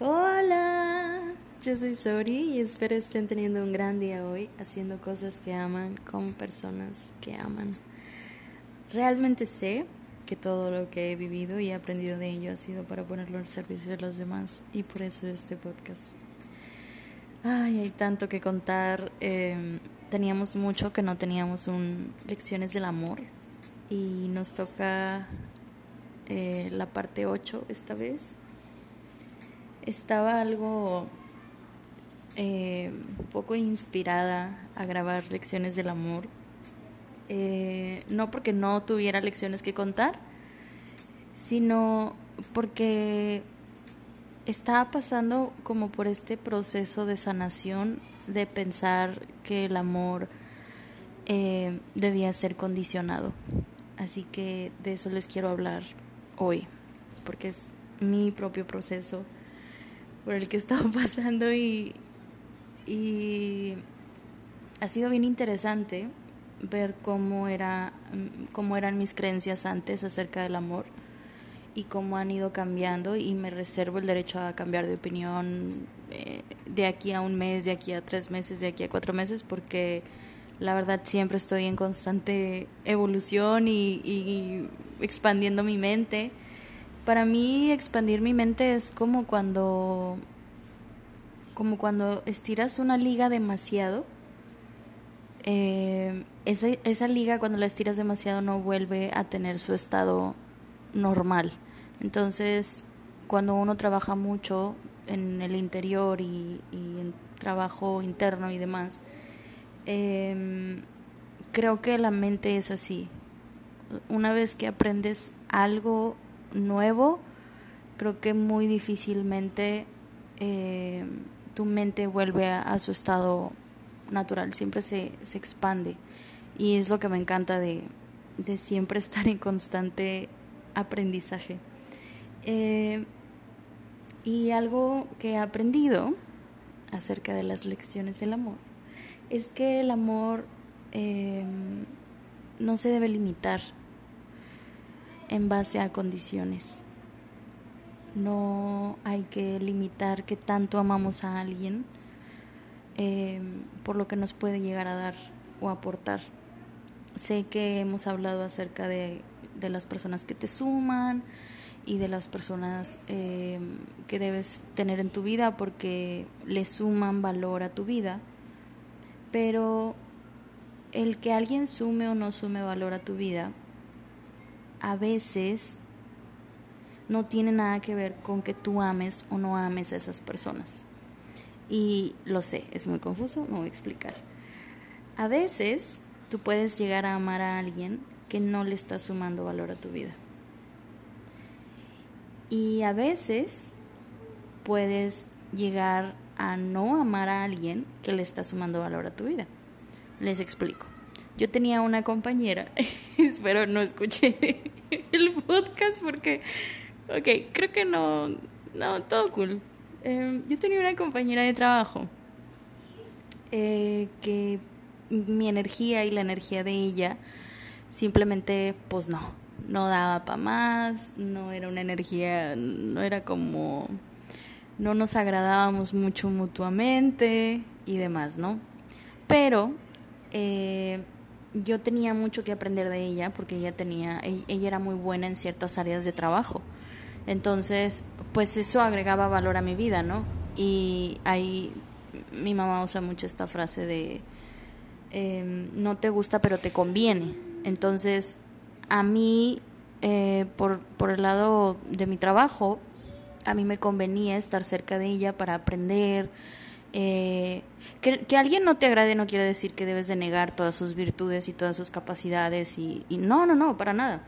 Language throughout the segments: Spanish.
Hola, yo soy Sori y espero estén teniendo un gran día hoy haciendo cosas que aman con personas que aman. Realmente sé que todo lo que he vivido y aprendido de ello ha sido para ponerlo al servicio de los demás y por eso este podcast. Ay, hay tanto que contar. Em, teníamos mucho que no teníamos un lecciones del amor y nos toca eh, la parte 8 esta vez estaba algo eh, poco inspirada a grabar lecciones del amor. Eh, no porque no tuviera lecciones que contar, sino porque estaba pasando como por este proceso de sanación de pensar que el amor eh, debía ser condicionado. Así que de eso les quiero hablar hoy, porque es mi propio proceso por el que estaba pasando y, y ha sido bien interesante ver cómo era cómo eran mis creencias antes acerca del amor y cómo han ido cambiando y me reservo el derecho a cambiar de opinión eh, de aquí a un mes, de aquí a tres meses, de aquí a cuatro meses porque la verdad siempre estoy en constante evolución y, y expandiendo mi mente para mí expandir mi mente es como cuando como cuando estiras una liga demasiado eh, esa, esa liga cuando la estiras demasiado no vuelve a tener su estado normal. Entonces cuando uno trabaja mucho en el interior y, en trabajo interno y demás em, creo que la mente es así. Una vez que aprendes algo nuevo, creo que muy difícilmente eh, tu mente vuelve a, su estado natural, siempre se, se, expande. Y es lo que me encanta de, de siempre estar en constante aprendizaje. Eh, y algo que he aprendido acerca de las lecciones del amor es que el amor eh, no se debe limitar en base a condiciones. No hay que limitar que tanto amamos a alguien eh, por lo que nos puede llegar a dar o aportar. Sé que hemos hablado acerca de, de las personas que te suman y de las personas eh, que debes tener en tu vida porque le suman valor a tu vida, pero el que alguien sume o no sume valor a tu vida a veces no tiene nada que ver con que tú ames o no ames a esas personas. Y lo sé, es muy confuso, me voy a explicar. A veces tú puedes llegar a amar a alguien que no le está sumando valor a tu vida. Y a veces puedes llegar a no amar a alguien que le está sumando valor a tu vida. Les explico. Yo tenía una compañera, espero no escuché el podcast porque, ok, creo que no, no, todo cool. Em, yo tenía una compañera de trabajo eh, que mi energía y la energía de ella simplemente, pues no, no daba para más, no era una energía, no era como, no nos agradábamos mucho mutuamente y demás, ¿no? Pero eh, yo tenía mucho que aprender de ella porque ella tenía e-, ella era muy buena en ciertas áreas de trabajo. Entonces pues eso agregaba valor a mi vida no y ahí mi mamá usa mucho esta frase de em, no te gusta pero te conviene entonces a mí eh, por por el lado de mi trabajo a mí me convenía estar cerca de ella para aprender eh, que, que, alguien no te agrade no quiere decir que debes de negar todas sus virtudes y todas sus capacidades y, no, no, no, para nada.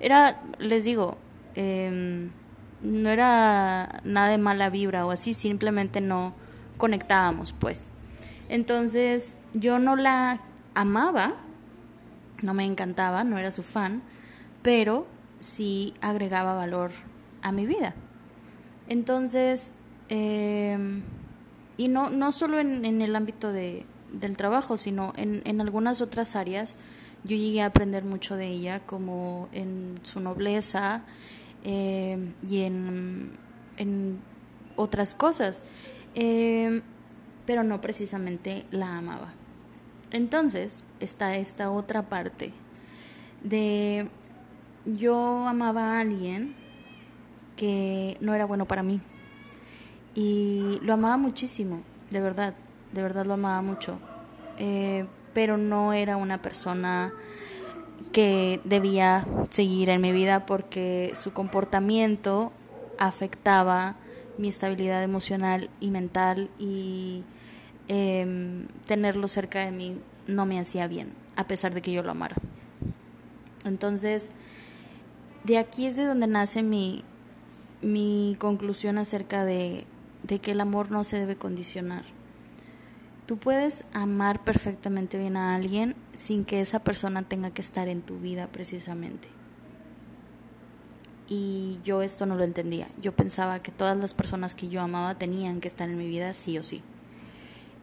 Era, les digo, em, no era nada de mala vibra o así, simplemente no conectábamos, pues. Entonces yo no la amaba, no me encantaba, no era su fan, pero sí agregaba valor a mi vida. Entonces, eh, y no, no solo en, en el ámbito de, del trabajo, sino en, en algunas otras áreas. Yo llegué a aprender mucho de ella, como en su nobleza eh, y en, en otras cosas, em, pero no precisamente la amaba. Entonces está esta otra parte de yo amaba a alguien que no era bueno para mí y lo amaba muchísimo, de verdad, de verdad lo amaba mucho, eh, pero no era una persona que debía seguir en mi vida porque su comportamiento afectaba mi estabilidad emocional y mental y em, tenerlo cerca de mí no me hacía bien, a pesar de que yo lo amara. Entonces, de aquí es de donde nace mi, mi conclusión acerca de, de que el amor no se debe condicionar. Tú puedes amar perfectamente bien a alguien sin que esa persona tenga que estar en tu vida precisamente. Y yo esto no lo entendía. Yo pensaba que todas las personas que yo amaba tenían que estar en mi vida sí o sí.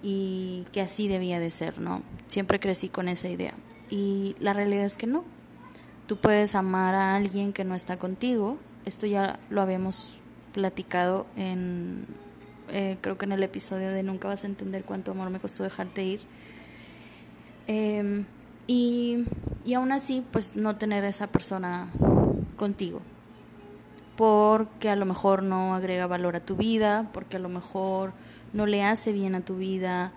Y que así debía de ser, ¿no? Siempre crecí con esa idea. Y la realidad es que no. Tú puedes amar a alguien que no está contigo. Esto ya lo habíamos platicado en eh, creo que en el episodio de Nunca vas a entender cuánto amor me costó dejarte ir. Em, y, y aún así, pues no tener a esa persona contigo. Porque a lo mejor no agrega valor a tu vida, porque a lo mejor no le hace bien a tu vida,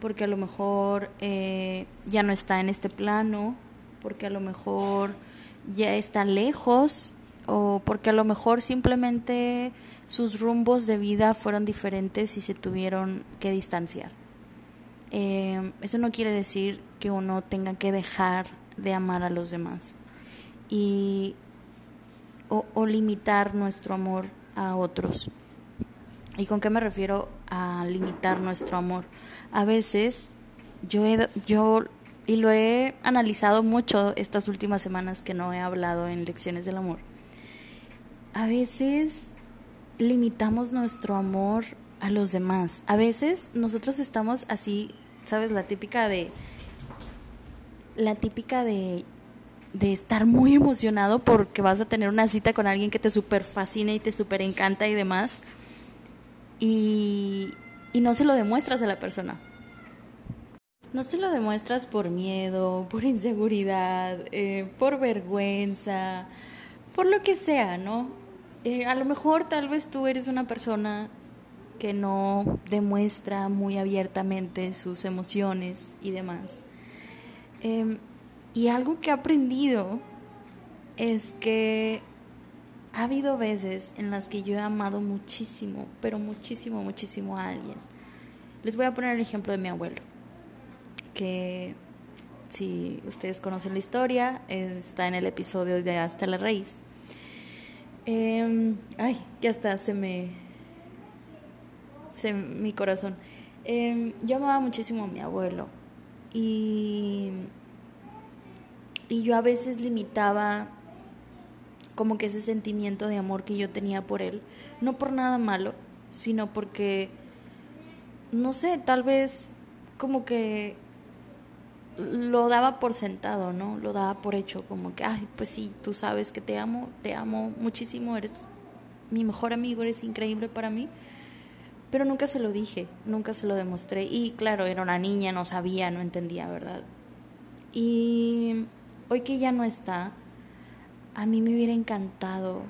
porque a lo mejor eh, ya no está en este plano, porque a lo mejor ya está lejos, o porque a lo mejor simplemente sus rumbos de vida fueron diferentes y se tuvieron que distanciar. Eh, eso no quiere decir que uno tenga que dejar de amar a los demás y, o, limitar nuestro amor a otros. ¿Y con qué me refiero a limitar nuestro amor? A veces yo, yo y lo he analizado mucho estas últimas semanas que no he hablado en lecciones del amor. A veces limitamos nuestro amor a los demás. A veces nosotros estamos así, ¿sabes? La típica de... La típica de de estar muy emocionado porque vas a tener una cita con alguien que te super fascina y te super encanta y demás. Y, y no se lo demuestras a la persona. No se lo demuestras por miedo, por inseguridad, eh, por vergüenza, por lo que sea, ¿no? Eh, a lo mejor tal vez tú eres una persona que no demuestra muy abiertamente sus emociones y demás. Em, y algo que he aprendido es que ha habido veces en las que yo he amado muchísimo, pero muchísimo, muchísimo a alguien. Les voy a poner el ejemplo de mi abuelo, que si ustedes conocen la historia, está en el episodio de Hasta la Raíz. Eh, ay, ya está, se me. Se, mi corazón. Eh, yo amaba muchísimo a mi abuelo. Y. Y yo a veces limitaba como que ese sentimiento de amor que yo tenía por él. No por nada malo, sino porque. No sé, tal vez como que lo daba por sentado, ¿no? Lo daba por hecho, como que, ay, pues sí, tú sabes que te amo, te amo muchísimo, eres mi mejor amigo, eres increíble para mí. Pero nunca se lo dije, nunca se lo demostré. Y claro, era una niña, no sabía, no entendía, ¿verdad? Y hoy que ya no está, a mí me hubiera encantado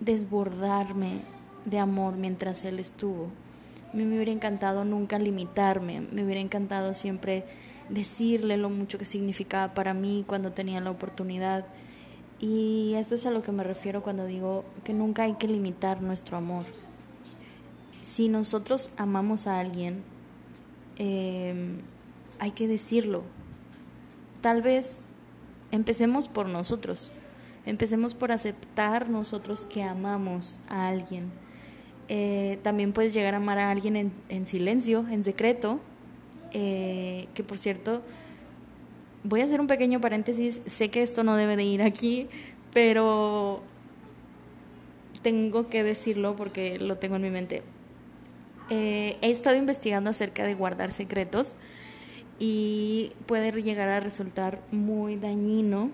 desbordarme de amor mientras él estuvo. A mí me hubiera encantado nunca limitarme, me hubiera encantado siempre decirle lo mucho que significaba para mí cuando tenía la oportunidad. Y esto es a lo que me refiero cuando digo que nunca hay que limitar nuestro amor. Si nosotros amamos a alguien, em, hay que decirlo. Tal vez empecemos por nosotros. Empecemos por aceptar nosotros que amamos a alguien. Eh, también puedes llegar a amar a alguien en, en silencio, en secreto, eh, que por cierto, voy a hacer un pequeño paréntesis, sé que esto no debe de ir aquí, pero tengo que decirlo porque lo tengo en mi mente. Eh, he estado investigando acerca de guardar secretos y puede llegar a resultar muy dañino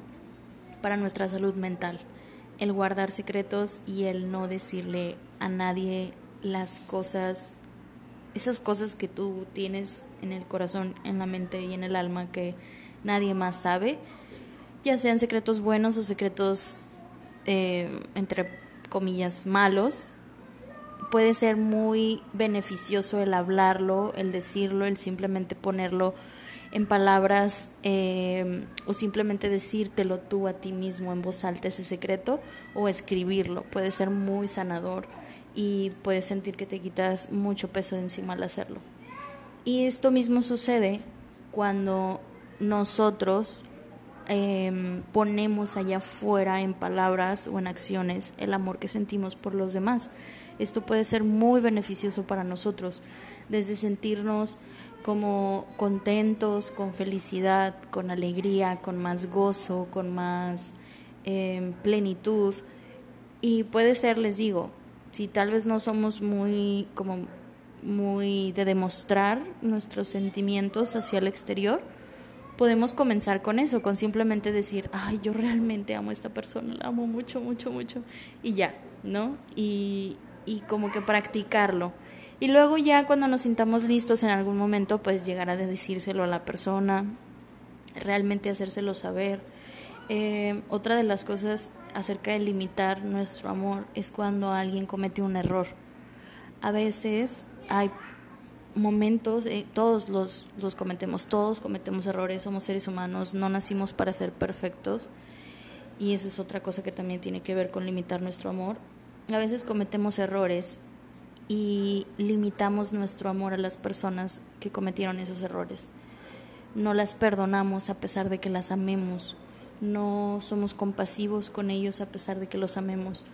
para nuestra salud mental el guardar secretos y el no decirle a nadie las cosas, esas cosas que tú tienes en el corazón, en la mente y en el alma que nadie más sabe, ya sean secretos buenos o secretos, eh, entre comillas, malos, puede ser muy beneficioso el hablarlo, el decirlo, el simplemente ponerlo en palabras eh, o simplemente decírtelo tú a ti mismo en voz alta ese secreto o escribirlo. Puede ser muy sanador y puedes sentir que te quitas mucho peso de encima al hacerlo. Y esto mismo sucede cuando nosotros em, ponemos allá afuera en palabras o en acciones el amor que sentimos por los demás. Esto puede ser muy beneficioso para nosotros, desde sentirnos como contentos, con felicidad, con alegría, con más gozo, con más em, plenitud. Y puede ser, les digo, si tal vez no somos muy como muy de demostrar nuestros sentimientos hacia el exterior, podemos comenzar con eso, con simplemente decir, ay, yo realmente amo a esta persona, la amo mucho, mucho, mucho, y ya, ¿no? Y, y como que practicarlo. Y luego ya cuando nos sintamos listos en algún momento, pues llegar a decírselo a la persona, realmente hacérselo saber. Eh, otra de las cosas acerca de limitar nuestro amor es cuando alguien comete un error. A veces hay momentos, eh, todos los, los cometemos, todos cometemos errores, somos seres humanos, no nacimos para ser perfectos y eso es otra cosa que también tiene que ver con limitar nuestro amor a veces cometemos errores y limitamos nuestro amor a las personas que cometieron esos errores. No las perdonamos a pesar de que las amemos. No somos compasivos con ellos a pesar de que los amemos.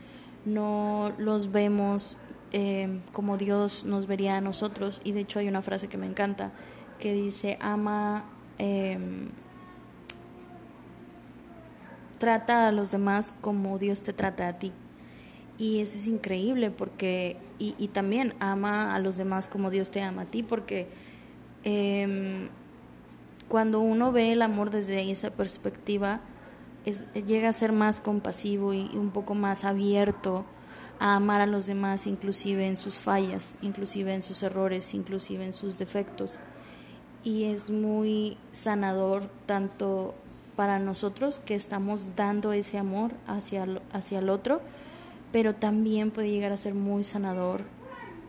No los vemos eh, como Dios nos vería a nosotros. Y de hecho hay una frase que me encanta que dice, ama, em, trata a los demás como Dios te trata a ti. Y eso es increíble porque, y, y también ama a los demás como Dios te ama a ti, porque em, cuando uno ve el amor desde esa perspectiva, llega a ser más compasivo y, un poco más abierto a amar a los demás, inclusive en sus fallas, inclusive en sus errores, inclusive en sus defectos. Y es muy sanador tanto para nosotros que estamos dando ese amor hacia, hacia el otro, pero también puede llegar a ser muy sanador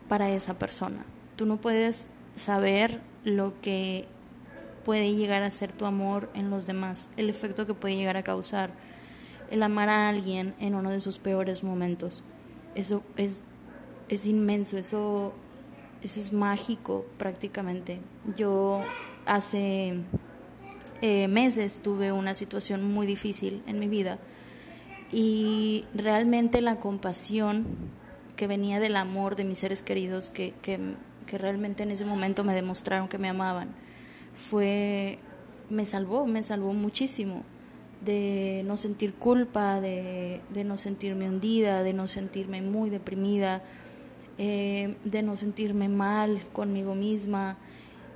para esa persona. Tú no puedes saber lo que puede llegar a ser tu amor en los demás, el efecto que puede llegar a causar el amar a alguien en uno de sus peores momentos. Eso es, es inmenso, eso, eso es mágico prácticamente. Yo hace eh, meses tuve una situación muy difícil en mi vida y realmente la compasión que venía del amor de mis seres queridos que, que, realmente en ese momento me demostraron que me amaban fue me salvó me salvó muchísimo de no sentir culpa de, de no sentirme hundida de no sentirme muy deprimida eh, de no sentirme mal conmigo misma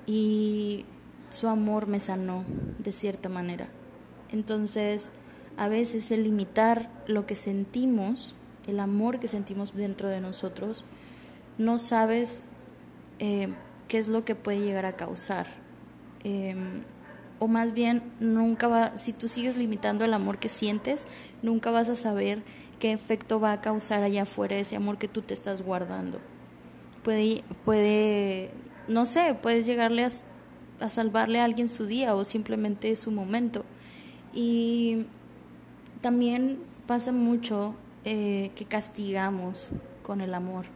y su amor me sanó de cierta manera entonces a veces el limitar lo que sentimos, el amor que sentimos dentro de nosotros, no sabes eh, qué es lo que puede llegar a causar. Em, o más bien, nunca va, si tú sigues limitando el amor que sientes, nunca vas a saber qué efecto va a causar allá afuera ese amor que tú te estás guardando. Puede, puede no sé, puedes llegarle a, a salvarle a alguien su día o simplemente su momento. Y también pasa mucho eh, que castigamos con el amor,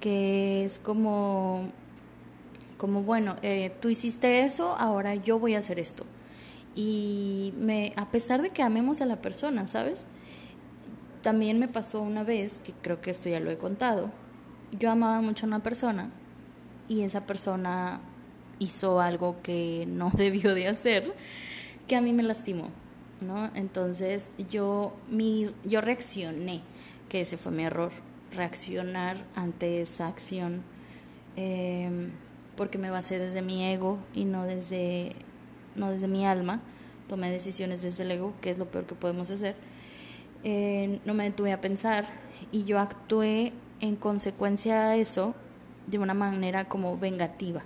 que es como, como bueno, eh, tú hiciste eso, ahora yo voy a hacer esto. Y me, a pesar de que amemos a la persona, ¿sabes? También me pasó una vez, que creo que esto ya lo he contado, yo amaba mucho a una persona y esa persona hizo algo que no debió de hacer, que a mí me lastimó. ¿no? Entonces yo, mi, yo reaccioné, que ese fue mi error, reaccionar ante esa acción, em, porque me basé desde mi ego y no desde, no desde mi alma, tomé decisiones desde el ego, que es lo peor que podemos hacer, eh, no me detuve a pensar y yo actué en consecuencia a eso de una manera como vengativa.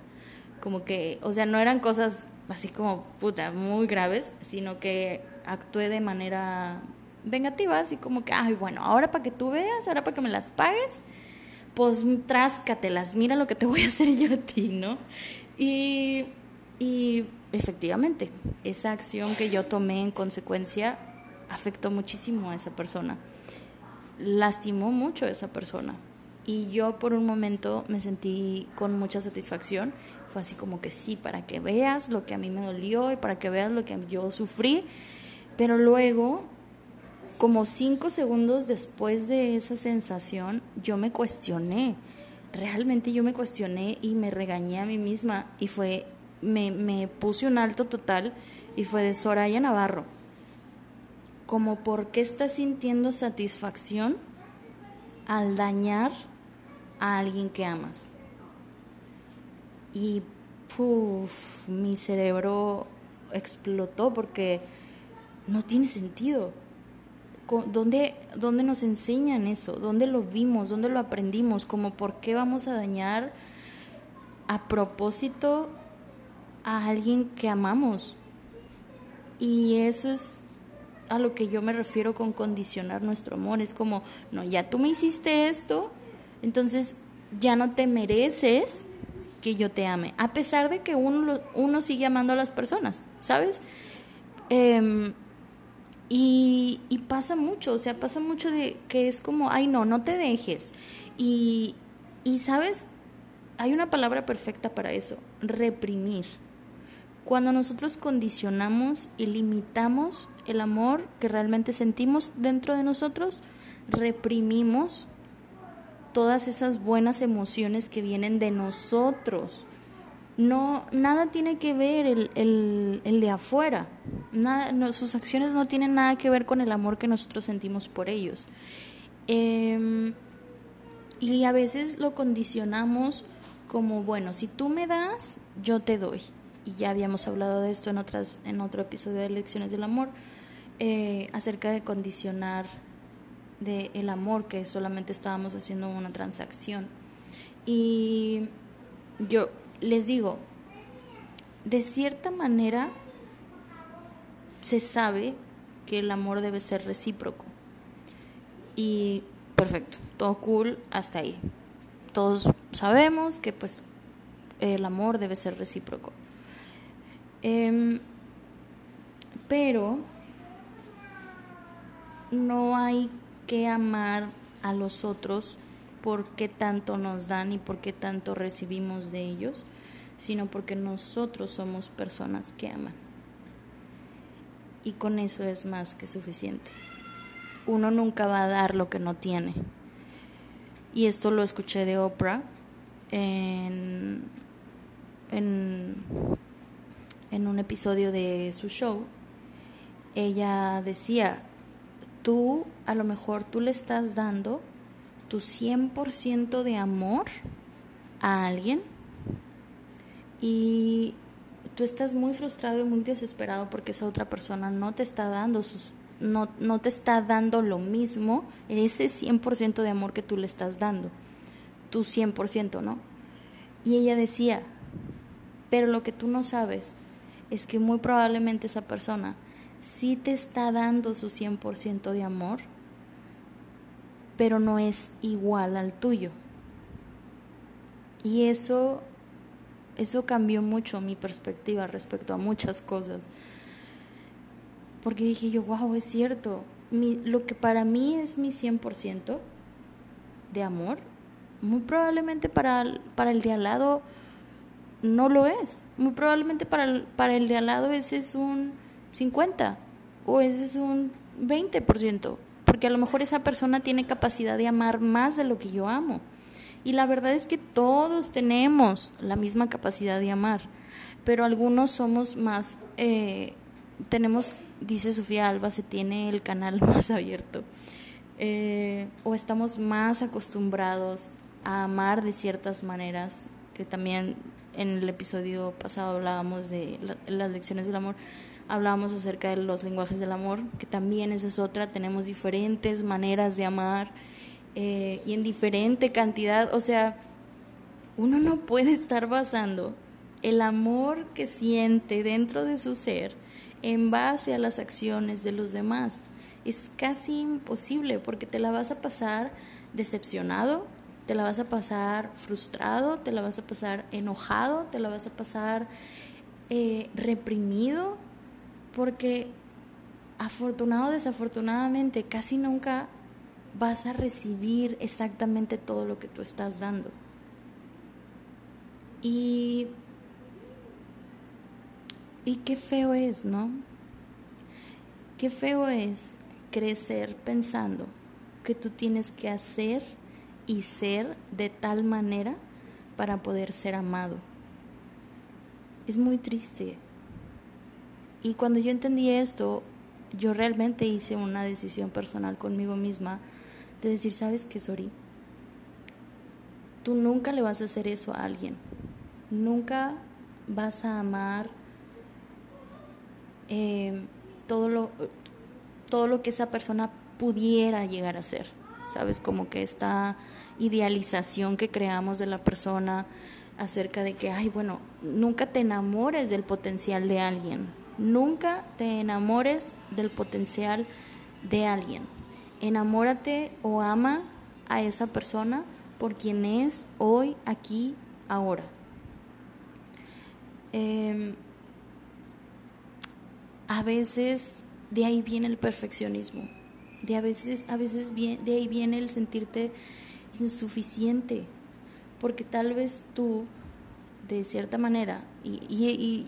Como que, o sea, no eran cosas así como, puta, muy graves, sino que actué de manera vengativa, así como que, ay, bueno, ahora para que tú veas, ahora para que me las pagues, pues tráscatelas, mira lo que te voy a hacer yo a ti, ¿no? Y, y efectivamente, esa acción que yo tomé en consecuencia afectó muchísimo a esa persona, lastimó mucho a esa persona. Y yo por un momento me sentí con mucha satisfacción. Fue así como que sí, para que veas lo que a mí me dolió y para que veas lo que yo sufrí. Pero luego, como cinco segundos después de esa sensación, yo me cuestioné. Realmente yo me cuestioné y me regañé a mí misma. Y fue, me, me puse un alto total y fue de Soraya Navarro. Como, ¿por qué estás sintiendo satisfacción al dañar a alguien que amas. Y puff, mi cerebro explotó porque no tiene sentido. ¿Dónde, ¿Dónde nos enseñan eso? ¿Dónde lo vimos? ¿Dónde lo aprendimos? Como por qué vamos a dañar a propósito a alguien que amamos. Y eso es a lo que yo me refiero con condicionar nuestro amor. Es como, no, ya tú me hiciste esto, entonces ya no te mereces que yo te ame, a pesar de que uno, uno sigue amando a las personas, ¿sabes? Em, y, pasa mucho, o sea, pasa mucho de que es como, ay no, no te dejes. Y, y sabes, hay una palabra perfecta para eso, reprimir. Cuando nosotros condicionamos y limitamos el amor que realmente sentimos dentro de nosotros, reprimimos todas esas buenas emociones que vienen de nosotros. No, nada tiene que ver el, el, el de afuera. Nada, sus acciones no tienen nada que ver con el amor que nosotros sentimos por ellos. Em, y a veces lo condicionamos como, bueno, si tú me das, yo te doy. Y ya habíamos hablado de esto en, otras, en otro episodio de Lecciones del Amor, eh, acerca de condicionar de el amor que solamente estábamos haciendo una transacción. Y yo les digo, de cierta manera se sabe que el amor debe ser recíproco. Y perfecto, todo cool hasta ahí. Todos sabemos que pues el amor debe ser recíproco. Em, pero no hay que amar a los otros porque tanto nos dan y porque tanto recibimos de ellos, sino porque nosotros somos personas que aman. Y con eso es más que suficiente. Uno nunca va a dar lo que no tiene. Y esto lo escuché de Oprah en, en, en un episodio de su show. Ella decía, tú a lo mejor tú le estás dando tu 100% de amor a alguien y tú estás muy frustrado y muy desesperado porque esa otra persona no te está dando sus no, no te está dando lo mismo, ese 100% de amor que tú le estás dando, tu 100%, ¿no? Y ella decía, pero lo que tú no sabes es que muy probablemente esa persona sí te está dando su 100% de amor, pero no es igual al tuyo. Y eso, eso cambió mucho mi perspectiva respecto a muchas cosas. Porque dije yo, wow, es cierto. lo que para mí es mi 100% de amor, muy probablemente para, para el de al lado no lo es. Muy probablemente para el, para el de al lado ese es un 50 o ese es un 20%, porque a lo mejor esa persona tiene capacidad de amar más de lo que yo amo. Y la verdad es que todos tenemos la misma capacidad de amar, pero algunos somos más, eh, tenemos, dice Sofía Alba, se tiene el canal más abierto, eh, o estamos más acostumbrados a amar de ciertas maneras, que también en el episodio pasado hablábamos de las lecciones del amor, hablábamos acerca de los lenguajes del amor, que también esa es otra, tenemos diferentes maneras de amar eh, y en diferente cantidad. O sea, uno no puede estar basando el amor que siente dentro de su ser en base a las acciones de los demás. Es casi imposible porque te la vas a pasar decepcionado, te la vas a pasar frustrado, te la vas a pasar enojado, te la vas a pasar eh, reprimido, porque afortunado o desafortunadamente casi nunca vas a recibir exactamente todo lo que tú estás dando. Y, y qué feo es, ¿no? Qué feo es crecer pensando que tú tienes que hacer y ser de tal manera para poder ser amado. Es muy triste. Y cuando yo entendí esto, yo realmente hice una decisión personal conmigo misma de decir, ¿sabes qué, Sori? Tú nunca le vas a hacer eso a alguien. Nunca vas a amar eh, todo, lo, todo lo que esa persona pudiera llegar a ser. ¿Sabes? Como que esta idealización que creamos de la persona acerca de que, ay, bueno, nunca te enamores del potencial de alguien. Nunca te enamores del potencial de alguien. Enamórate o ama a esa persona por quien es hoy, aquí, ahora. Em, a veces de ahí viene el perfeccionismo. De a veces, a veces de ahí viene el sentirte insuficiente, porque tal vez tú, de cierta manera, y,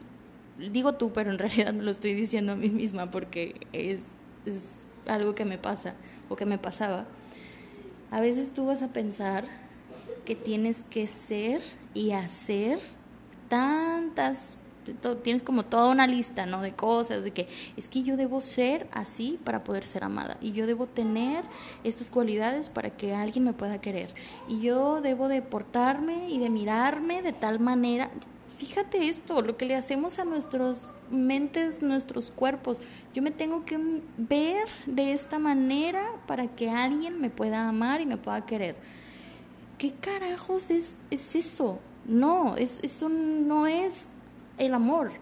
digo tú, pero en realidad me lo estoy diciendo a mí misma porque es, es algo que me pasa o que me pasaba, a veces tú vas a pensar que tienes que ser y hacer tantas tienes como toda una lista, ¿no? De cosas, de que es que yo debo ser así para poder ser amada y yo debo tener estas cualidades para que alguien me pueda querer y yo debo de portarme y de mirarme de tal manera. Fíjate esto, lo que le hacemos a nuestros mentes, nuestros cuerpos. Yo me tengo que ver de esta manera para que alguien me pueda amar y me pueda querer. ¿Qué carajos es, es eso? No, es, eso no es el amor.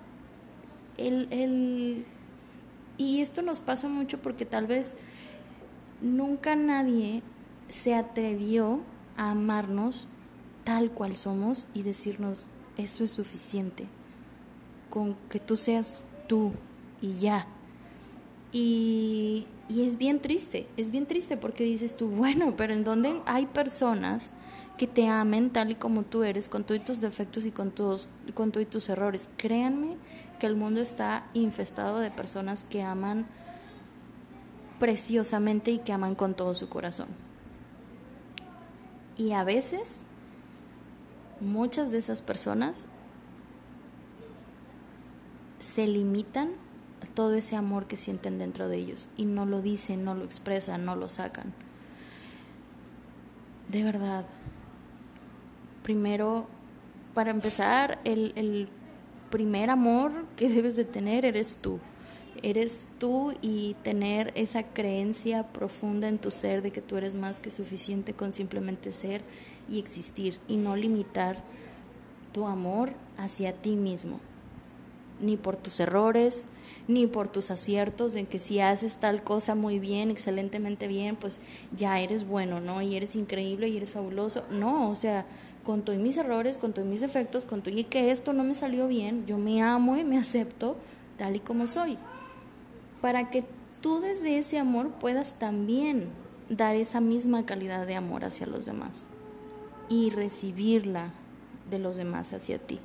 El, el, y esto nos pasa mucho porque tal vez nunca nadie se atrevió a amarnos tal cual somos y decirnos, eso es suficiente, con que tú seas tú y ya. Y, y es bien triste, es bien triste porque dices tú, bueno, pero en donde hay personas que te amen tal y como tú eres, con todos tus defectos y con todos, con todos tus errores. Créanme que el mundo está infestado de personas que aman preciosamente y que aman con todo su corazón. Y a veces, muchas de esas personas se limitan todo ese amor que sienten dentro de ellos y no lo dicen, no lo expresan, no lo sacan. De verdad, primero, para empezar, el, primer amor que debes de tener eres tú. Eres tú y tener esa creencia profunda en tu ser de que tú eres más que suficiente con simplemente ser y existir y no limitar tu amor hacia ti mismo, ni por tus errores, ni por tus aciertos, de que si haces tal cosa muy bien, excelentemente bien, pues ya eres bueno, ¿no? Y eres increíble y eres fabuloso. No, o sea, con todos mis errores, con todos mis defectos, con y que esto no me salió bien, yo me amo y me acepto tal y como soy. Para que tú desde ese amor puedas también dar esa misma calidad de amor hacia los demás y recibirla de los demás hacia ti.